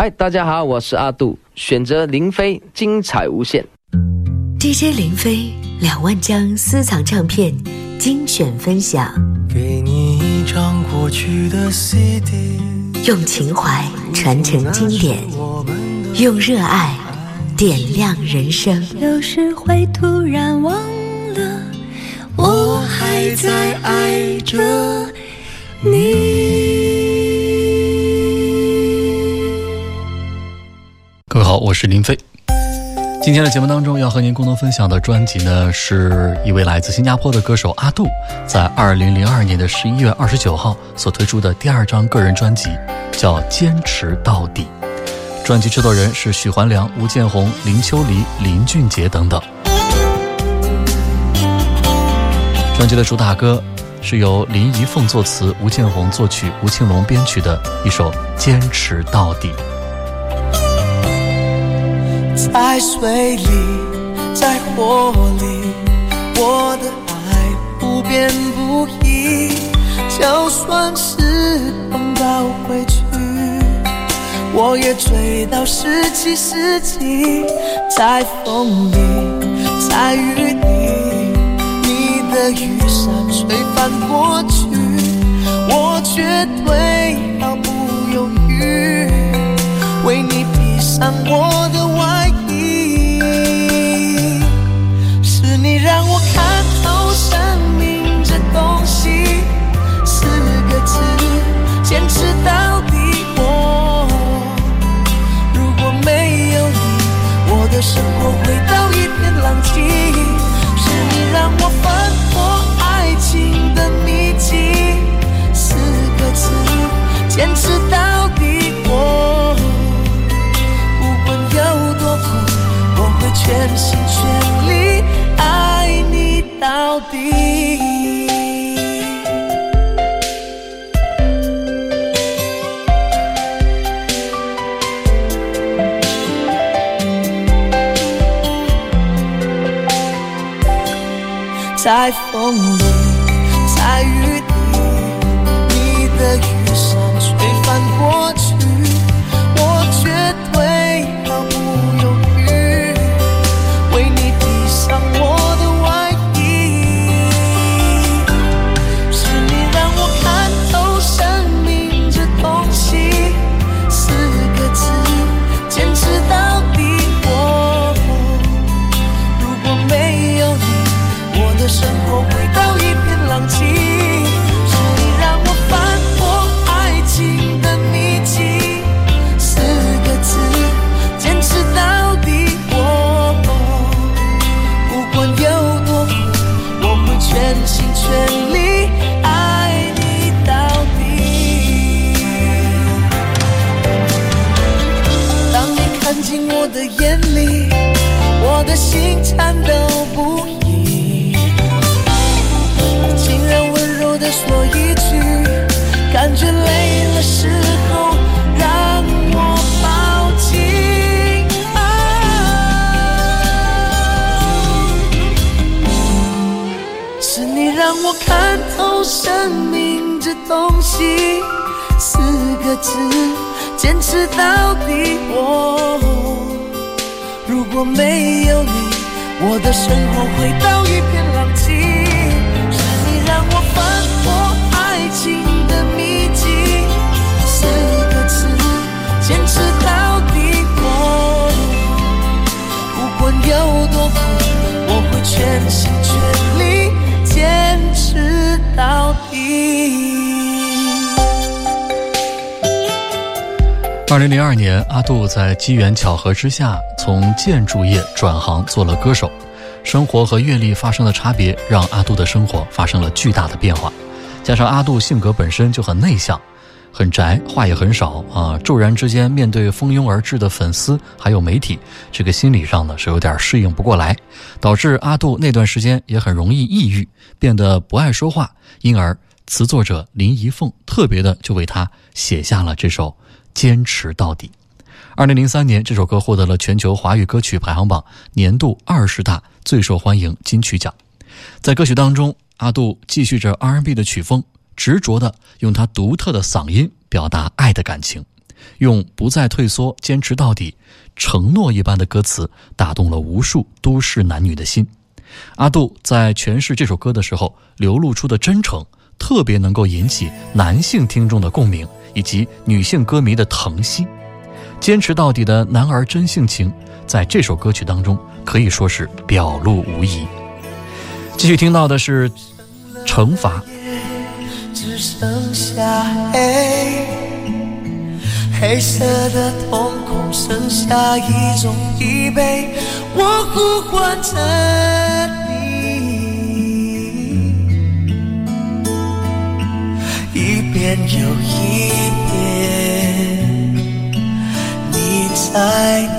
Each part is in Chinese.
嗨，大家好，我是阿杜，选择林飞，精彩无限。DJ 林飞两万张私藏唱片精选分享，给你一张过去的 CD，用情怀传承经典，用热爱点亮人生。有时会突然忘了，我还在爱着你。我是林飞。今天的节目当中要和您共同分享的专辑呢，是一位来自新加坡的歌手阿杜，在二零零二年的十一月二十九号所推出的第二张个人专辑，叫《坚持到底》。专辑制作人是许环良、吴建宏、林秋离、林俊杰等等。专辑的主打歌是由林怡凤作词、吴建宏作曲、吴庆隆编曲的一首《坚持到底》。在水里，在火里，我的爱不变不移。就算是碰到回去，我也追到十七世纪。在风里，在雨里，你的雨伞吹翻过去，我绝对毫不犹豫，为你披上我的在风里，回到一片狼藉。是你让我翻破爱情的秘境，是个字，坚持到底。我不管有多苦，我会全心全力坚持到底。二零零二年，阿杜在机缘巧合之下从建筑业转行做了歌手，生活和阅历发生了差别，让阿杜的生活发生了巨大的变化。加上阿杜性格本身就很内向，很宅，话也很少啊。骤然之间面对蜂拥而至的粉丝还有媒体，这个心理上呢是有点适应不过来，导致阿杜那段时间也很容易抑郁，变得不爱说话。因而词作者林怡凤特别的就为他写下了这首。坚持到底。二零零三年，这首歌获得了全球华语歌曲排行榜年度二十大最受欢迎金曲奖。在歌曲当中，阿杜继续着 R&B 的曲风，执着的用他独特的嗓音表达爱的感情。用不再退缩、坚持到底、承诺一般的歌词，打动了无数都市男女的心。阿杜在诠释这首歌的时候，流露出的真诚，特别能够引起男性听众的共鸣，以及女性歌迷的疼惜。坚持到底的男儿真性情，在这首歌曲当中可以说是表露无遗。继续听到的是《惩罚》。只剩下黑，黑色的瞳孔剩下一种疲惫，我呼唤着你，一遍又一遍，你在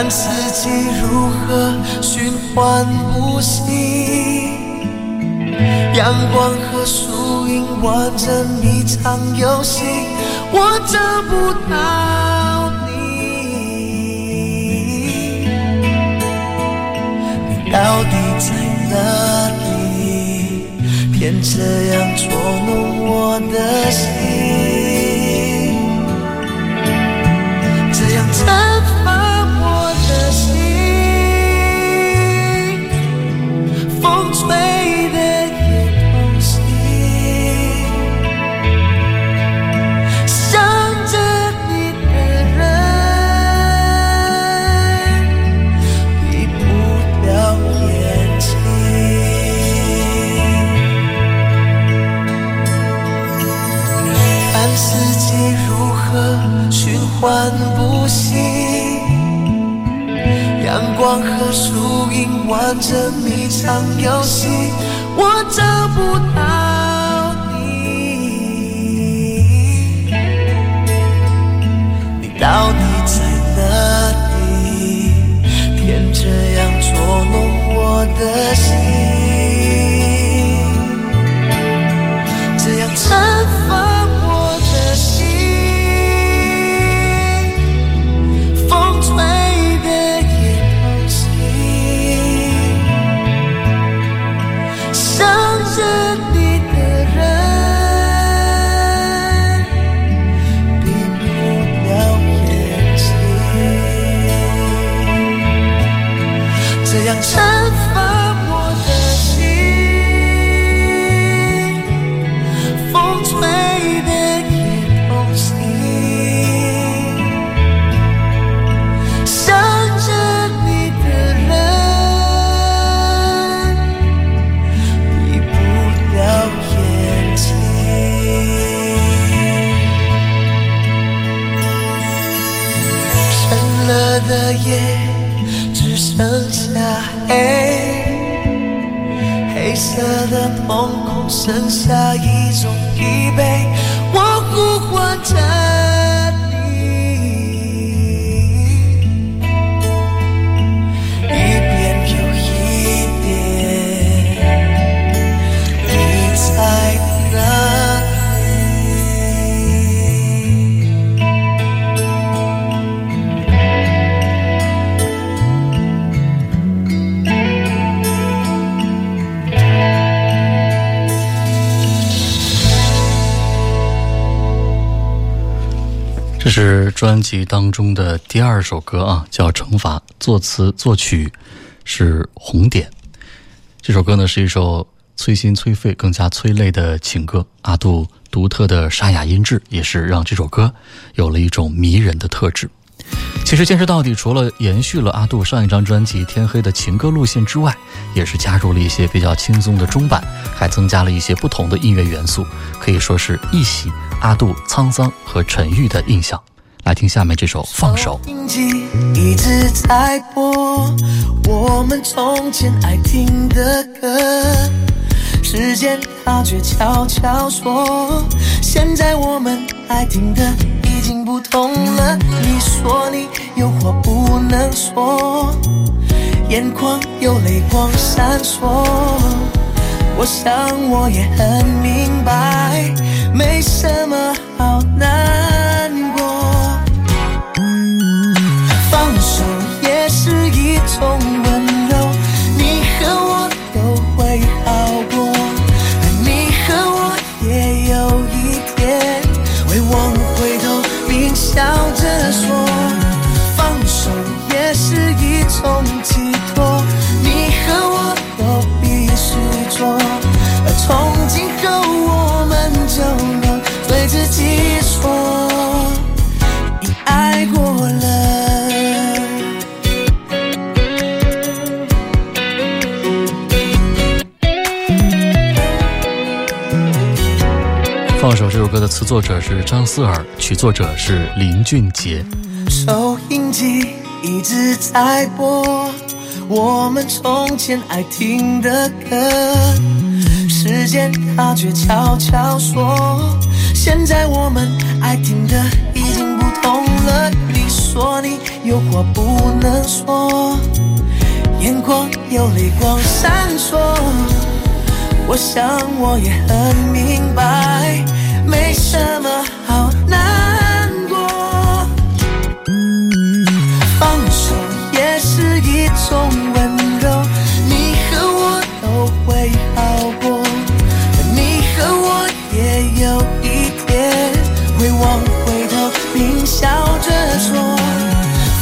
看四季如何循环不息，阳光和树影玩着一场游戏，我找不到你，你到底在哪里？偏这样捉弄我的心，这样风吹的夜空里想着你的人闭不了眼睛看四季如何循环光和树影玩着迷藏游戏，我找不到你，你到底在哪里？天这样捉弄我的心，惶恐剩下一种疲惫，这是专辑当中的第二首歌啊，叫《惩罚》，作词作曲是红点。这首歌呢是一首催心催肺、更加催泪的情歌。阿杜独特的沙哑音质，也是让这首歌有了一种迷人的特质。其实坚持到底，除了延续了阿杜上一张专辑《天黑的情歌》路线之外，也是加入了一些比较轻松的中版，还增加了一些不同的音乐元素，可以说是一洗阿杜沧桑和沉郁的印象。来听下面这首《放手》。收音机一直在播我们从前爱听的歌，时间它却悄悄说，现在我们爱听的已经不同了。你说你有话不能说，眼眶有泪光闪烁。我想我也很明白，没什么好难过。放手也是一种温词作者是张思尔，曲作者是林俊杰。收音机一直在播我们从前爱听的歌，时间它却悄悄说，现在我们爱听的已经不同了。你说你有话不能说，眼眶有泪光闪烁。我想我也很明白，没什么好难过。放手也是一种温柔，你和我都会好过，你和我也有一天会往回头，并笑着说，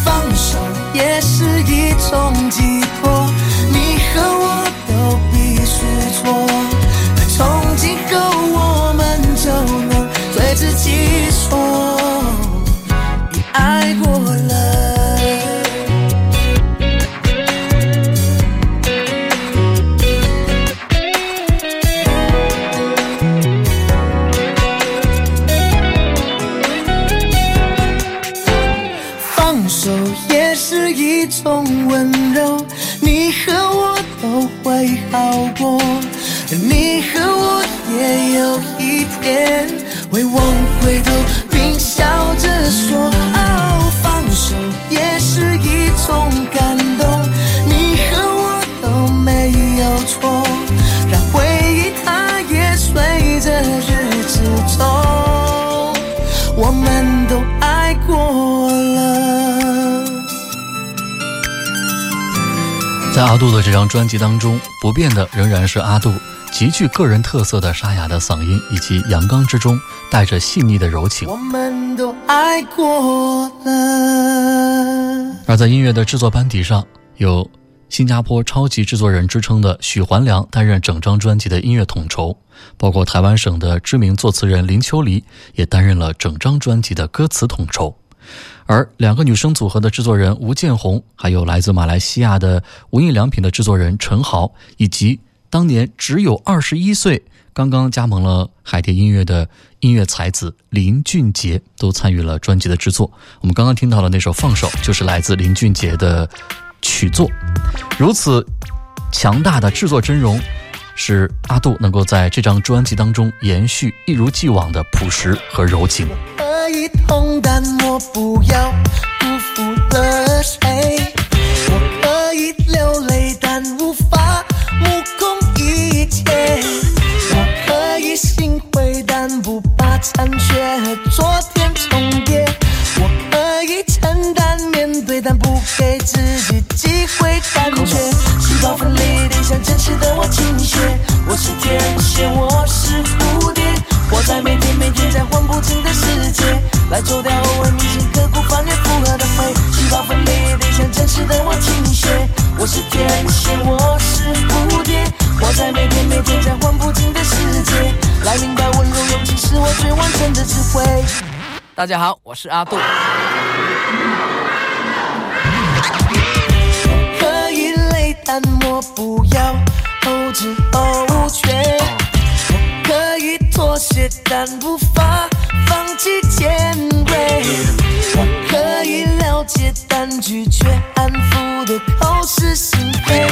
放手也是一种寄托，张专辑当中，不变的仍然是阿杜极具个人特色的沙哑的嗓音，以及阳刚之中带着细腻的柔情。我们都爱过了。而在音乐的制作班底上，有新加坡超级制作人之称的许环良担任整张专辑的音乐统筹，包括台湾省的知名作词人林秋离也担任了整张专辑的歌词统筹。而两个女生组合的制作人吴建红，还有来自马来西亚的无印良品的制作人陈豪，以及当年只有二十一岁、刚刚加盟了海蝶音乐的音乐才子林俊杰，都参与了专辑的制作。我们刚刚听到的那首《放手》，就是来自林俊杰的曲作。如此强大的制作阵容，使阿杜能够在这张专辑当中延续一如既往的朴实和柔情。可以痛，但我不要辜负了谁。我可以流泪，但无法目空一切。我可以心灰，但不怕残缺和昨天重叠。我可以承担面对，但不给自己机会感觉。细胞分裂得像真实的我倾斜。我是天蝎，我是蝴蝶，活在每天每天在换不尽的世界，来走掉偶尔铭心刻骨翻越复合的灰。细胞分裂得像真实的我倾斜。我是天蝎，我是蝴蝶，活在每天每天在换不尽的世界，来明白温柔勇气是我最完整的智慧。大家好，我是阿杜。累，但我不要后知后觉。我可以妥协，但无法放弃尖锐。我可以了解，但拒绝安抚的口是心非。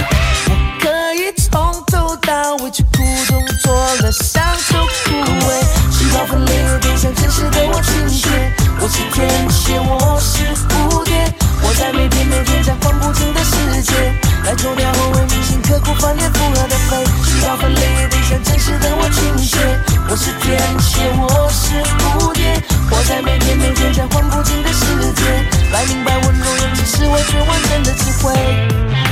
我可以从头到尾去苦中作乐，享受枯萎。细胞分裂变像真实的我倾斜。我是天蝎，我是脱掉后为明星刻苦翻脸复合的飞，直到分裂变像真实的我倾斜。我是天蝎，我是蝴蝶，活在每天每天在换不尽的世界，来明白温柔勇气是我最完整的机会。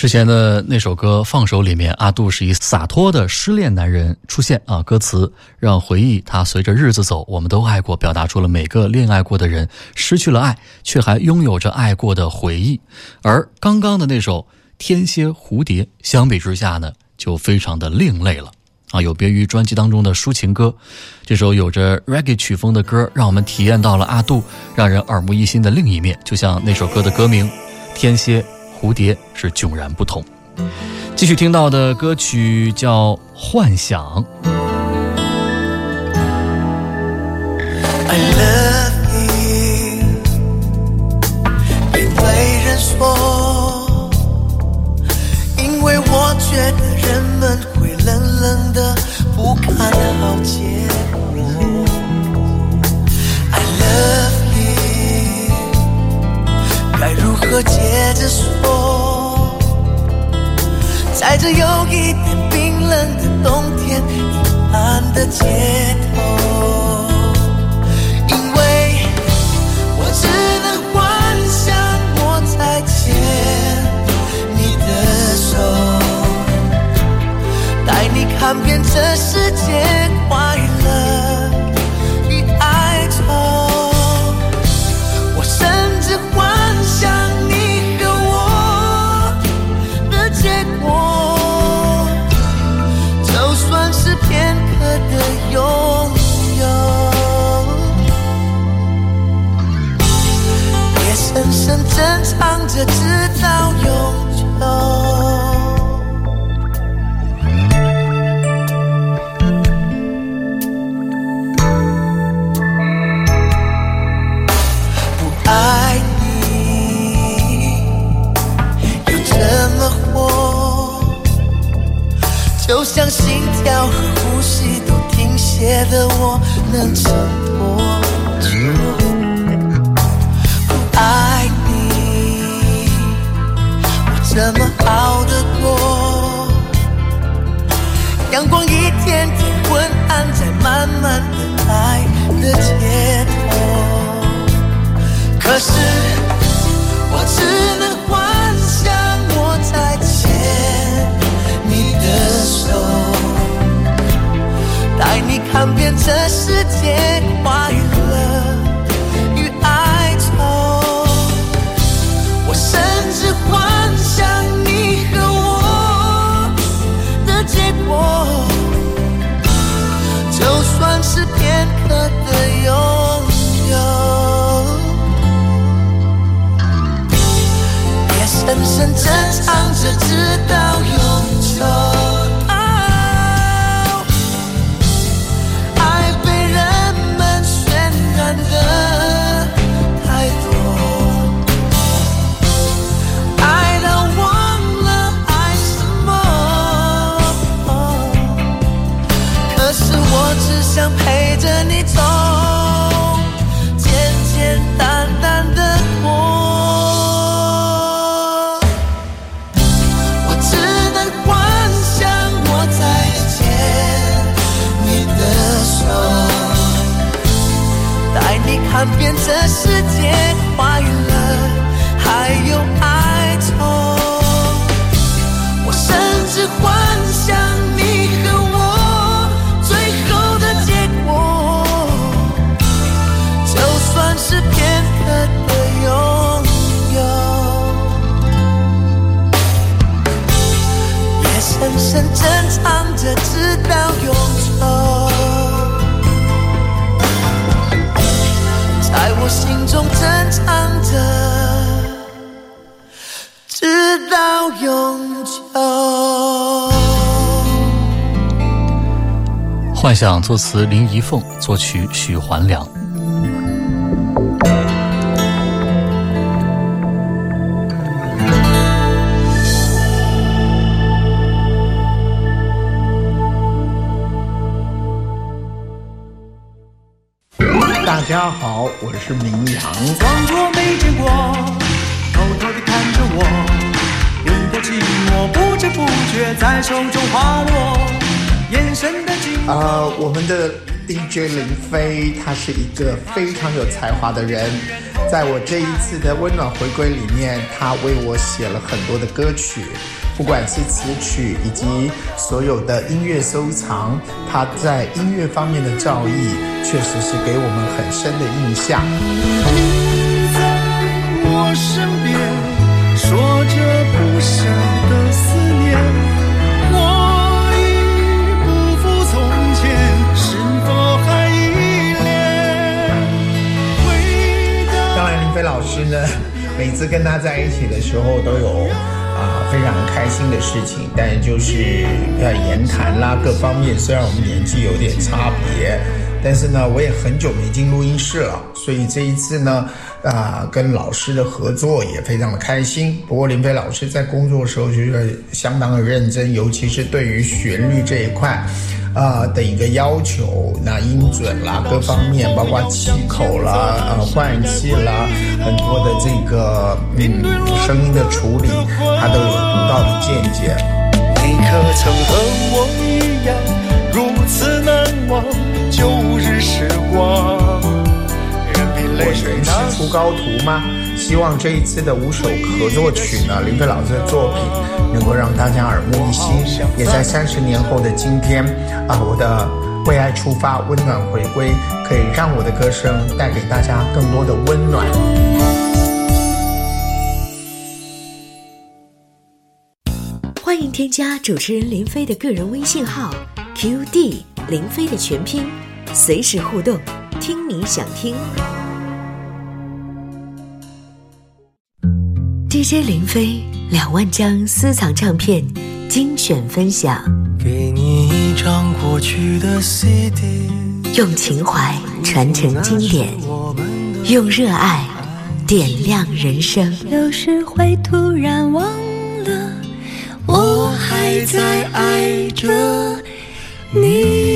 之前的那首歌《放手》里面，阿杜是以洒脱的失恋男人出现啊，歌词让回忆它随着日子走，我们都爱过，表达出了每个恋爱过的人失去了爱，却还拥有着爱过的回忆。而刚刚的那首《天蝎蝴蝶》，相比之下呢，就非常的另类了啊，有别于专辑当中的抒情歌，这首有着 reggae 曲风的歌，让我们体验到了阿杜让人耳目一新的另一面，就像那首歌的歌名《天蝎》。蝴蝶是迥然不同。继续听到的歌曲叫《幻想》。觉得人们会冷冷的不看好结该如何接着说？在这有一点冰冷的冬天，阴暗的街头。因为我只能幻想我在牵你的手，带你看遍这世界着，直到永久。不爱你，又怎么活？就像心跳和呼吸都停歇的我，能看遍这世界快乐还有哀愁。我甚至幻想你和我最后的结果，就算是片刻的拥有。也深深珍藏着，直到永久。心中珍藏着，直到永久。幻想作词林一凤，作曲许环良。家好，我是明阳。装作没见过，偷偷地看着我，你的寂寞不知不觉在手中滑落，眼神的紧啊、我们的 DJ 林飞，他是一个非常有才华的人。在我这一次的温暖回归里面，他为我写了很多的歌曲，不管是词曲以及所有的音乐收藏，他在音乐方面的造诣，确实是给我们很深的印象。你在我身边，说着不舍的思念。我已不复从前，是否还依恋？回到当然，林飞老师呢，每次跟他在一起的时候都有啊、非常开心的事情，但就是要言谈啦各方面，虽然我们年纪有点差别，但是呢，我也很久没进录音室了，所以这一次呢，啊、跟老师的合作也非常的开心。不过林飞老师在工作的时候就是相当的认真，尤其是对于旋律这一块。啊、的一个要求，那音准啦，各方面，包括气口啦、呃换气啦，很多的这个嗯声音的处理，他都有独到的见解。你可曾和我一样，如此难忘旧日时光？我泪人是出高徒吗？希望这一次的五首合作曲呢，林飞老师的作品能够让大家耳目一新，也在三十年后的今天啊，我的为爱出发，温暖回归，可以让我的歌声带给大家更多的温暖。欢迎添加主持人林飞的个人微信号 QD 林飞的全拼，随时互动，听你想听。DJ 林飞两万张私藏唱片精选分享，给你一张过去的 CD，用情怀传承经典，用热爱点亮人生。有时会突然忘了，我还在爱着你。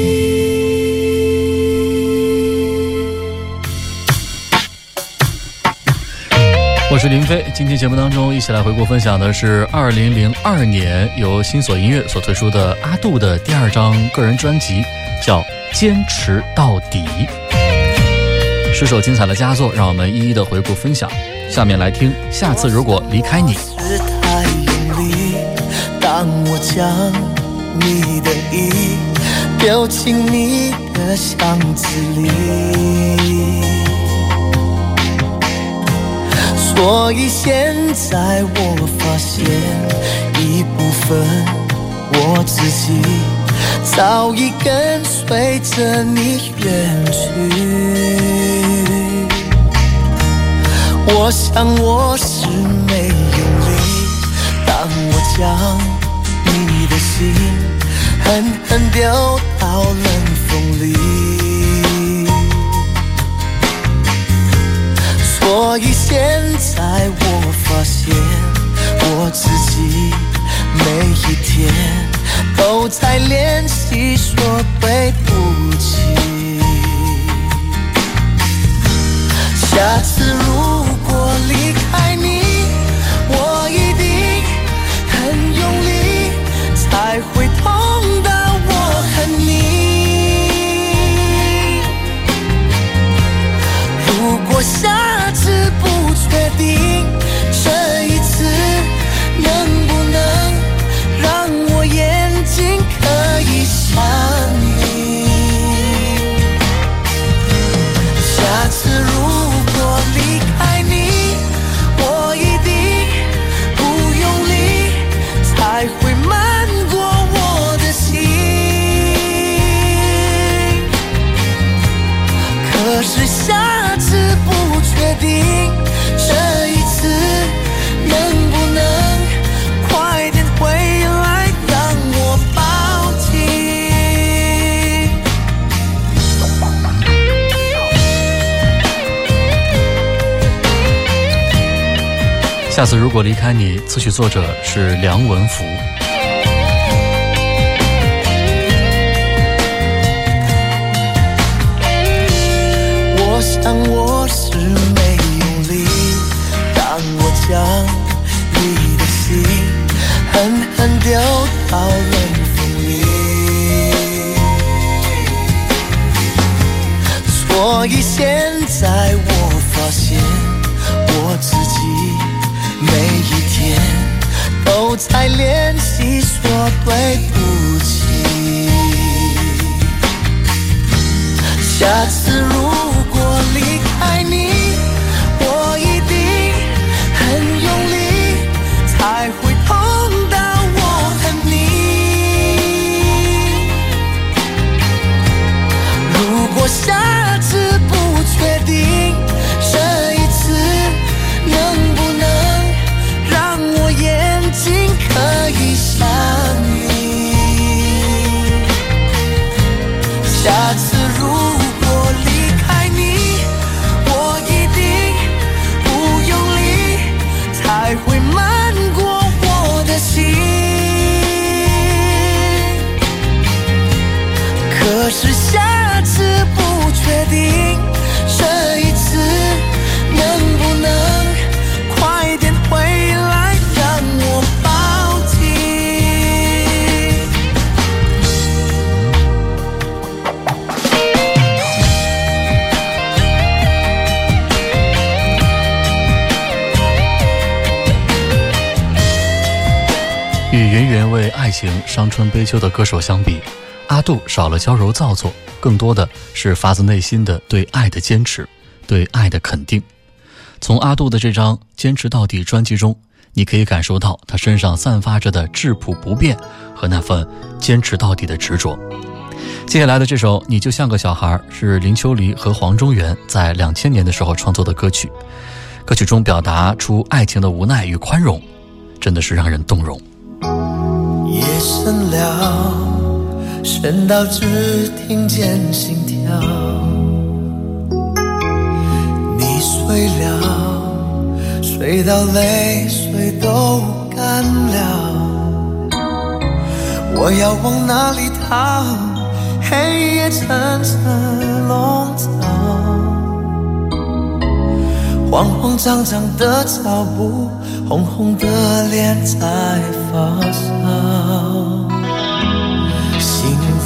今天节目当中一起来回顾分享的是二零零二年由新索音乐所推出的阿杜的第二张个人专辑，叫《坚持到底》。十首精彩的佳作，让我们一一的回顾分享。下面来听，下次如果离开你，当我将你的意丢进你的箱子里，所以现在我发现一部分我自己早已跟随着你远去。我想我是没用力，当我将你的心狠狠丢到冷风里，所以现在我发现我自己每一天都在练习说对不起。下次如果离开你，我一定很用力，才会痛下次如果离开你，词曲作者是梁文福。我想我是没用力，当我将你的心狠狠丢到冷风里，所以现在我发现我自己。都在练习说对不起。下次如果离开你，情伤春悲秋的歌手相比，阿杜少了娇柔造作，更多的是发自内心的对爱的坚持，对爱的肯定。从阿杜的这张《坚持到底》专辑中，你可以感受到他身上散发着的质朴不变和那份坚持到底的执着。接下来的这首《你就像个小孩》是林秋离和黄中原在两千年的时候创作的歌曲，歌曲中表达出爱情的无奈与宽容，真的是让人动容。夜深了，深到只听见心跳。你睡了，睡到泪水都干了。我要往哪里逃？黑夜层层笼罩。慌慌张张的脚步，红红的脸在发烧，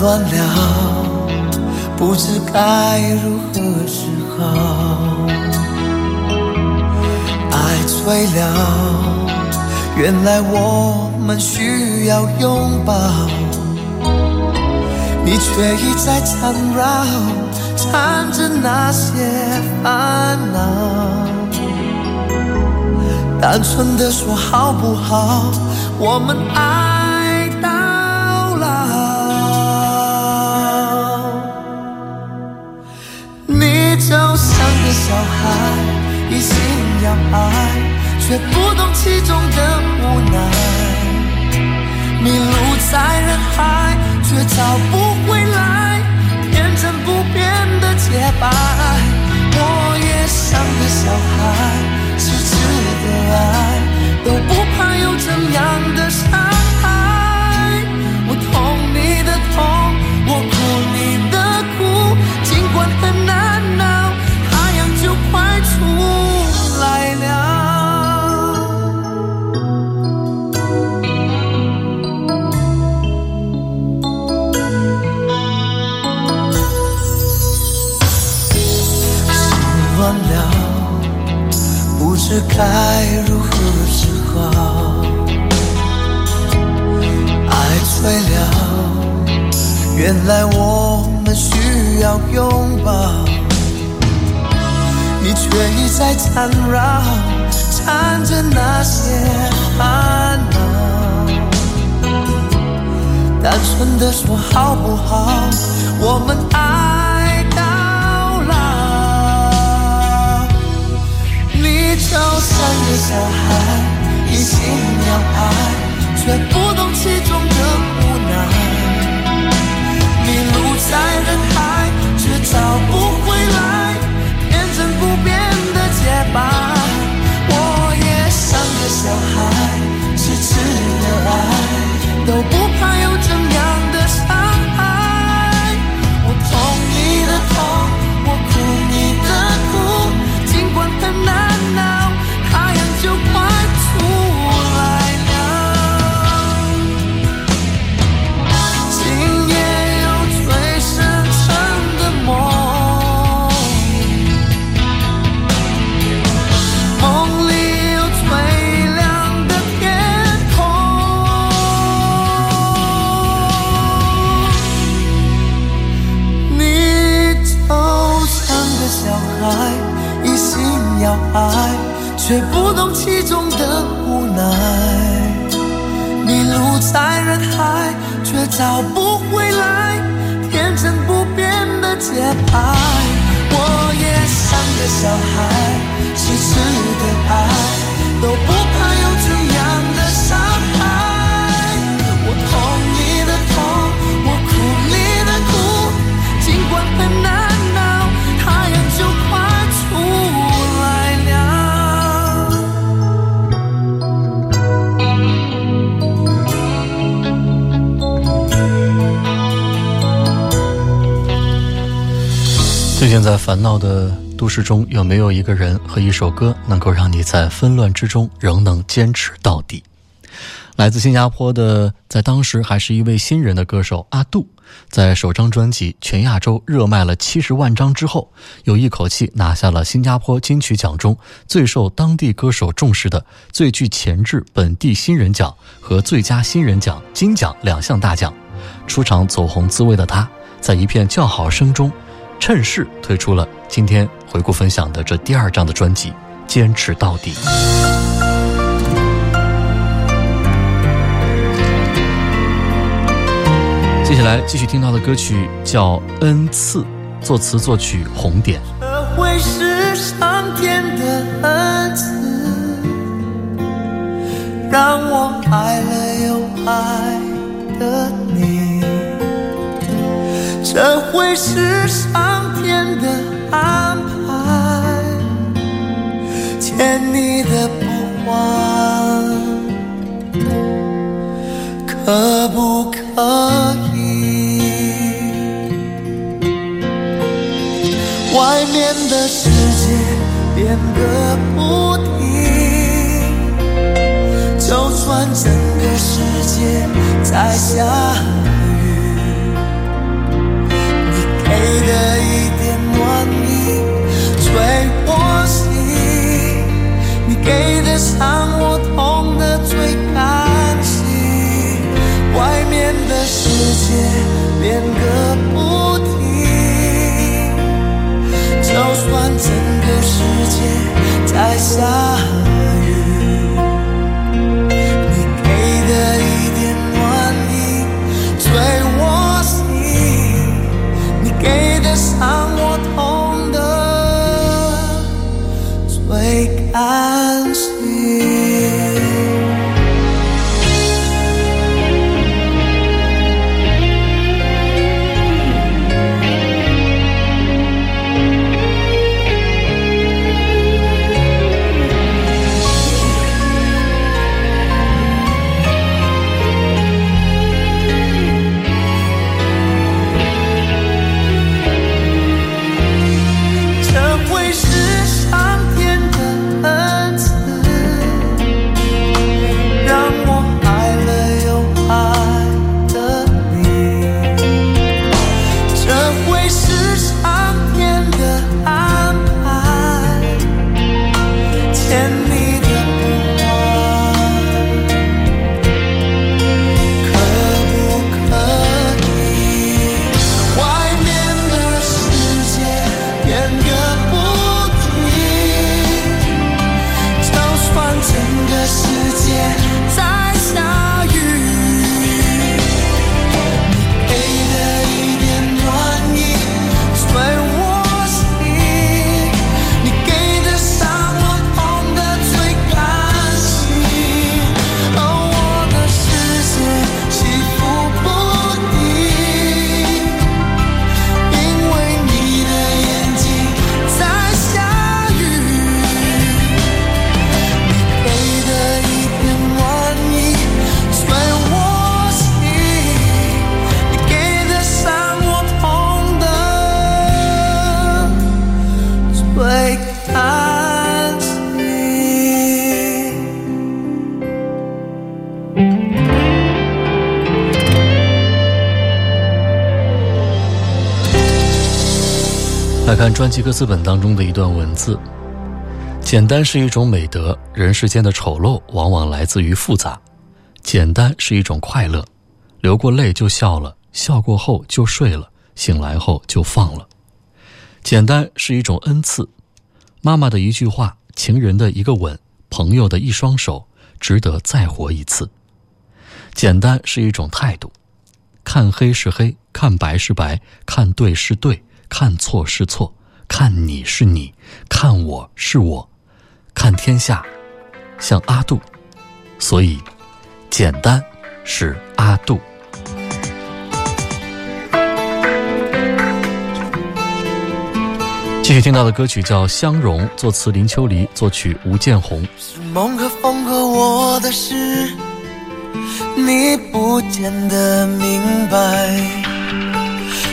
乱了，不知该如何是好。爱醉了，原来我们需要拥抱，你却一再缠绕，缠着那些烦恼。单纯的说好不好？我们爱爱，一心要爱，却不懂其中的无奈。迷路在人海，却找不回来天真不变的洁白。我也像个小孩，痴痴的爱，都不怕有怎样的伤害。我痛你的痛，我哭你的苦，尽管很难，快出来了。心乱了，不知该如何是好。爱醉了，原来我们需要拥抱，你却一再缠绕，缠着那些烦恼。单纯的说好不好？我们爱到老。你就像个小孩，一心要爱，却不懂其中的无奈。迷路在人海，却找不回来吧。我也像个小孩，痴痴的爱，都不却不懂其中的无奈。迷路在人海，却找不回来天真不变的节拍。我也像个小孩，痴痴的爱，都不最近在烦恼的都市中，有没有一个人和一首歌，能够让你在纷乱之中仍能坚持到底？来自新加坡的，在当时还是一位新人的歌手阿杜，在首张专辑全亚洲热卖了七十万张之后，又一口气拿下了新加坡金曲奖中最受当地歌手重视的最具潜质本地新人奖和最佳新人奖金奖两项大奖。出场走红滋味的他，在一片叫好声中，趁势推出了今天回顾分享的这第二张的专辑《坚持到底》。接下来继续听到的歌曲叫《恩赐》，作词作曲红点。这会是上天的恩赐，让我爱了又爱的你。这会是上天的安排，欠你的不还，可不可以？外面的世界变个不停，就算整个世界在下的一点暖意吹我心，你给的伤我痛的最甘心。外面的世界变个不停。就算整个世界在下专辑歌词本当中的一段文字：简单是一种美德，人世间的丑陋往往来自于复杂。简单是一种快乐，流过泪就笑了，笑过后就睡了，醒来后就放了。简单是一种恩赐，妈妈的一句话，情人的一个吻，朋友的一双手，值得再活一次。简单是一种态度，看黑是黑，看白是白，看对是对，看错是错，看你是你，看我是我，看天下像阿杜，所以简单是阿杜。继续听到的歌曲叫《相容》，作词林秋离，作曲吴建宏。是梦和风和我的事，你不见得明白。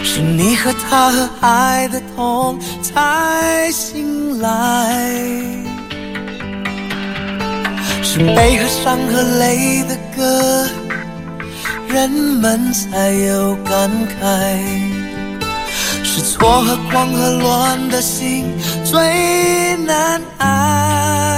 是你和他和爱的痛才醒来。是悲和伤和泪的歌，人们才有感慨。是错和狂和乱的心最难挨。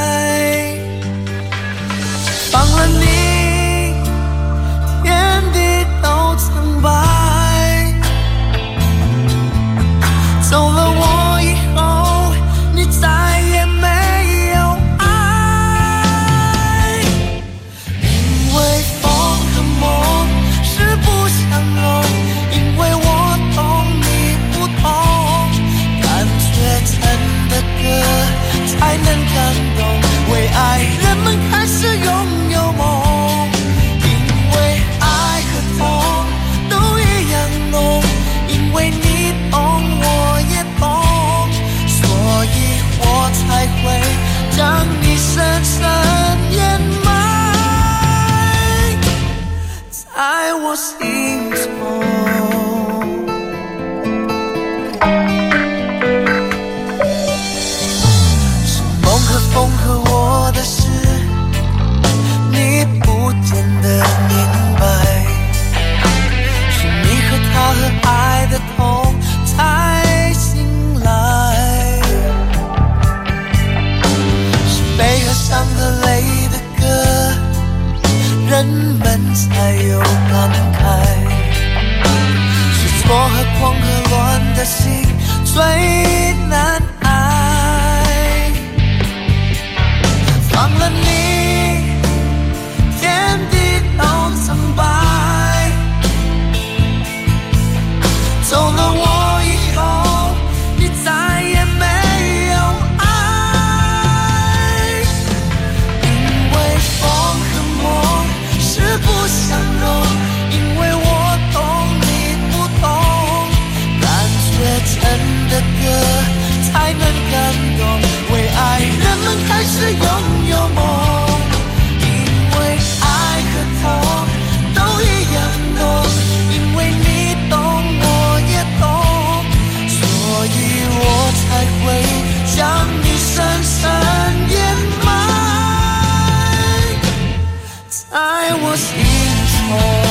在我心中。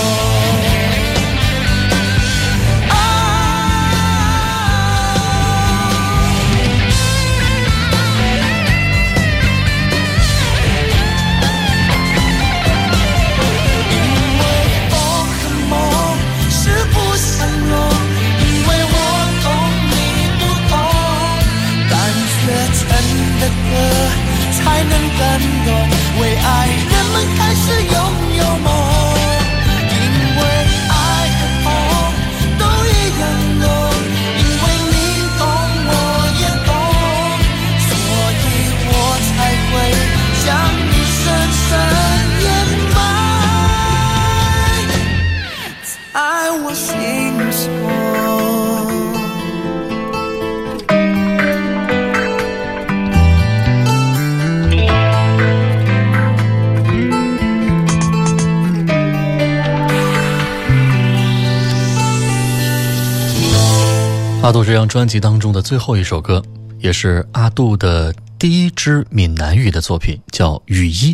阿杜这张专辑当中的最后一首歌，也是阿杜的第一支闽南语的作品，叫《雨衣》，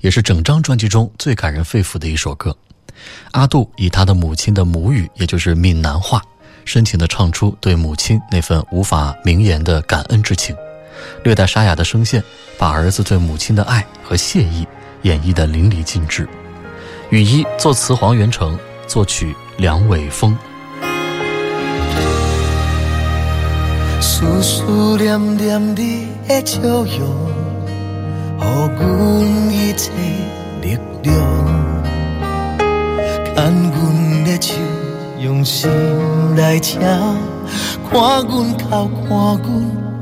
也是整张专辑中最感人肺腑的一首歌。阿杜以他的母亲的母语，也就是闽南话，深情地唱出对母亲那份无法名言的感恩之情，略带沙哑的声线，把儿子对母亲的爱和谢意演绎得淋漓尽致。《雨衣》作词黄元成，作曲梁伟峰。思思念念你的笑容，予阮一切力量。牵阮的手，用心来听，看阮哭，看阮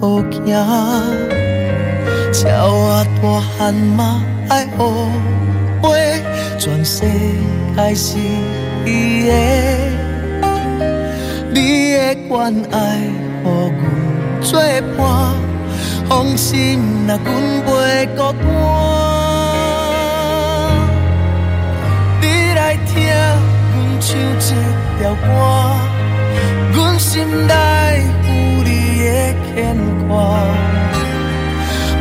好行。鸟仔大汉嘛爱学飞，全世界是伊的。你的关爱，予阮作伴，放心啦，阮袂孤单。你来听阮唱一条歌，阮心内有你的牵挂。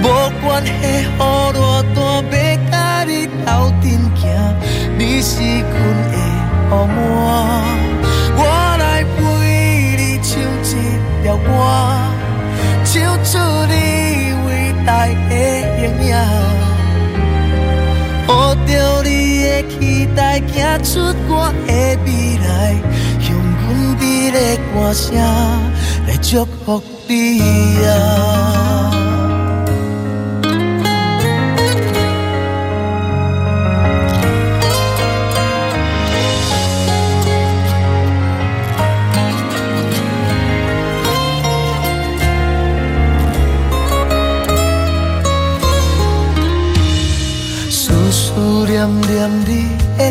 无关系，雨偌大，要甲你斗阵行，你是阮的雨满。条歌，唱出你伟大的形影。抱着你的期待，行出我的未来，用阮滴个歌声来祝福你啊！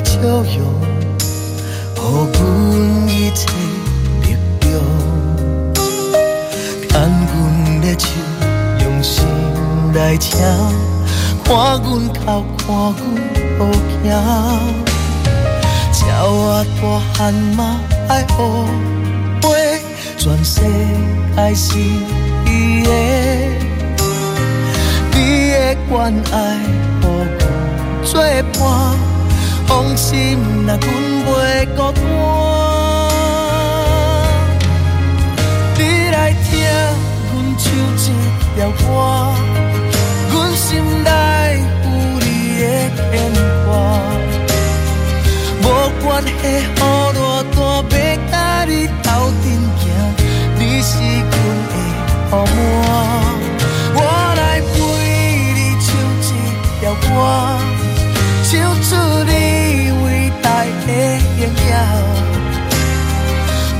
笑容，予阮一切力量。牵阮的手，用心来听，看阮哭，看阮好行。鸟仔大汉嘛爱学飞，全世界是伊的，你的关爱。作伴，放心啦，阮袂孤单。你来听阮唱一条歌，阮心内有你的牵挂。无关系，雨偌大，要甲你斗阵行，你是阮的雨满。我来陪你唱一条歌。唱出你伟大的形影，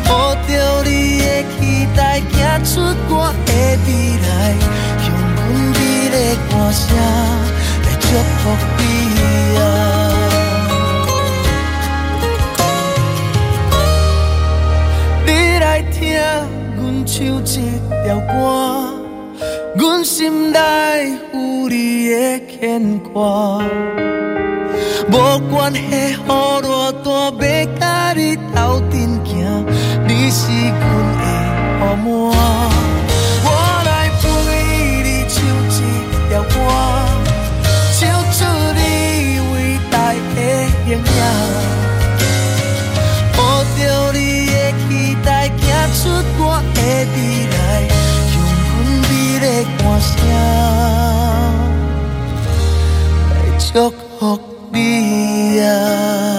抱着你的期待，行出我的未来，用阮美丽歌声来祝福你啊！你来听阮唱一条歌，阮心内有你的牵挂。无关系，雨偌大，要甲你斗阵行，你是阮的雨满。我来陪你唱一条歌，唱出你伟大的形影。抱着你的期待，行出我的未来，用阮美丽歌声来祝福。vía.